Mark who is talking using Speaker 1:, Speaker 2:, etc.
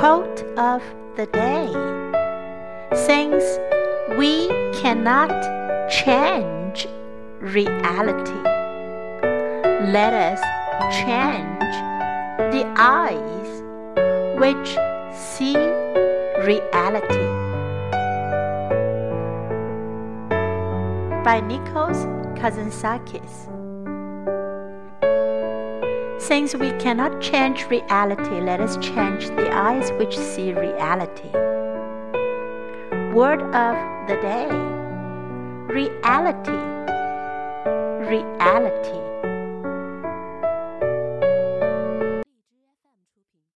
Speaker 1: Quote of the day Since we cannot change reality, let us change the eyes which see reality. By Nikos Kazantzakis. Since we cannot change reality, let us change the eyes which see reality. Word of the day Reality. Reality.